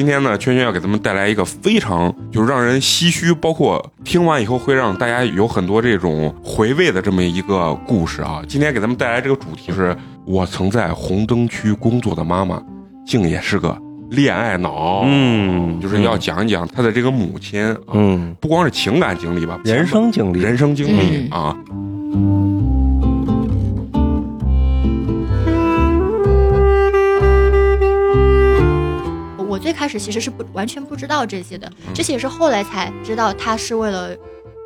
今天呢，圈圈要给咱们带来一个非常就是让人唏嘘，包括听完以后会让大家有很多这种回味的这么一个故事啊。今天给咱们带来这个主题是我曾在红灯区工作的妈妈，竟也是个恋爱脑。嗯，就是要讲一讲她的这个母亲啊，嗯不光是情感经历吧，人生经历，人生经历嗯啊。最开始其实是不完全不知道这些的，这些也是后来才知道，他是为了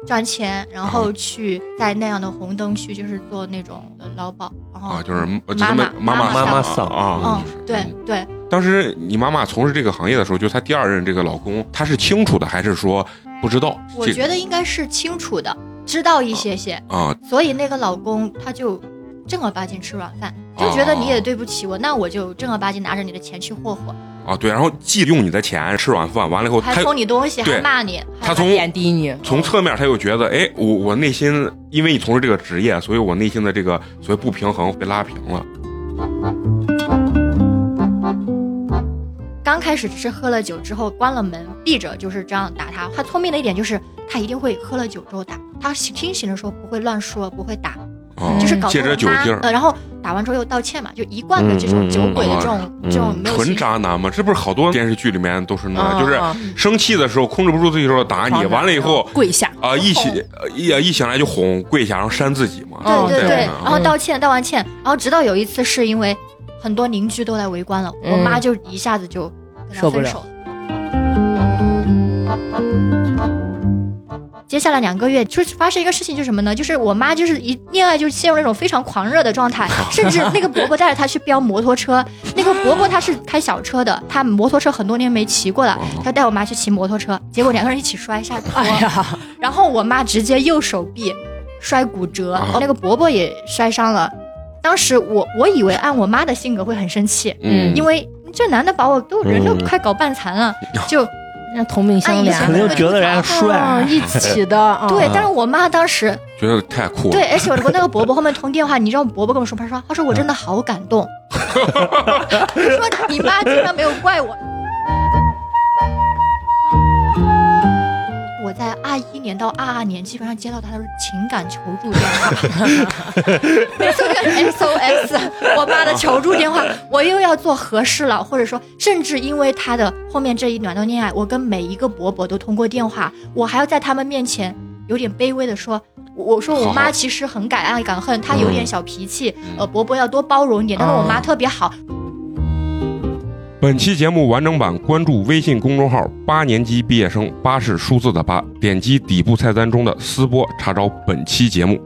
赚钱，然后去在那样的红灯区，就是做那种呃劳保，然后啊，就是妈妈妈妈妈妈桑桑啊，嗯，对对，当时你妈妈从事这个行业的时候，就她第二任这个老公，她是清楚的还是说不知道？我觉得应该是清楚的，知道一些些，啊，所以那个老公他就正儿八经吃软饭，就觉得你也对不起我，那我就正儿八经拿着你的钱去霍霍，啊，对，然后既用你的钱吃软饭，完了以后，还他偷你东西，还骂你，还他从贬低你，从侧面他又觉得，哎，我我内心因为你从事这个职业，所以我内心的这个所谓不平衡被拉平了。刚开始只是喝了酒之后关了门，闭着就是这样打他。他聪明的一点就是他一定会喝了酒之后打，他清醒的时候不会乱说，不会打，啊，就是搞借着酒劲儿呃，然后打完之后又道歉嘛，就一贯的这种酒鬼的这种、嗯这种没有纯渣男嘛，这不是好多电视剧里面都是那就是啊生气的时候控制不住自己的时候打你，完了以后跪下，啊一起呃一一醒来就哄跪下，然后扇自己嘛。哦对。对对，然后道歉，道完歉，然后直到有一次是因为很多邻居都来围观了，嗯我妈就一下子就跟他受不了接下来两个月，就是发生一个事情，就是什么呢？就是我妈就是一恋爱就陷入那种非常狂热的状态，甚至那个伯伯带着她去飙摩托车。那个伯伯他是开小车的，他摩托车很多年没骑过了，他带我妈去骑摩托车，结果两个人一起摔下坡。哎呀，然后我妈直接右手臂摔骨折，啊那个伯伯也摔伤了。当时我我以为按我妈的性格会很生气，嗯，因为这男的把我都人都嗯快搞半残了，就那同病相怜，哎肯定觉得人家哦帅，一起的，啊对。但是我妈当时觉得太酷了。对，而且我那个伯伯后面通电话，你知道伯伯跟我说，他说他说我真的好感动，说你妈居然没有怪我。我在二一年到二二年，基本上接到他的情感求助电话，这个 SOS，我妈的求助电话，我又要做合适了，或者说，甚至因为他的后面这一暖段恋爱，我跟每一个伯伯都通过电话，我还要在他们面前有点卑微的说，我我说我妈其实很敢爱敢恨，她有点小脾气，嗯。呃，伯伯要多包容一点，但是我妈特别好，本期节目完整版，关注微信公众号“八年级毕业生”，八是数字的八，点击底部菜单中的“私播”查找本期节目。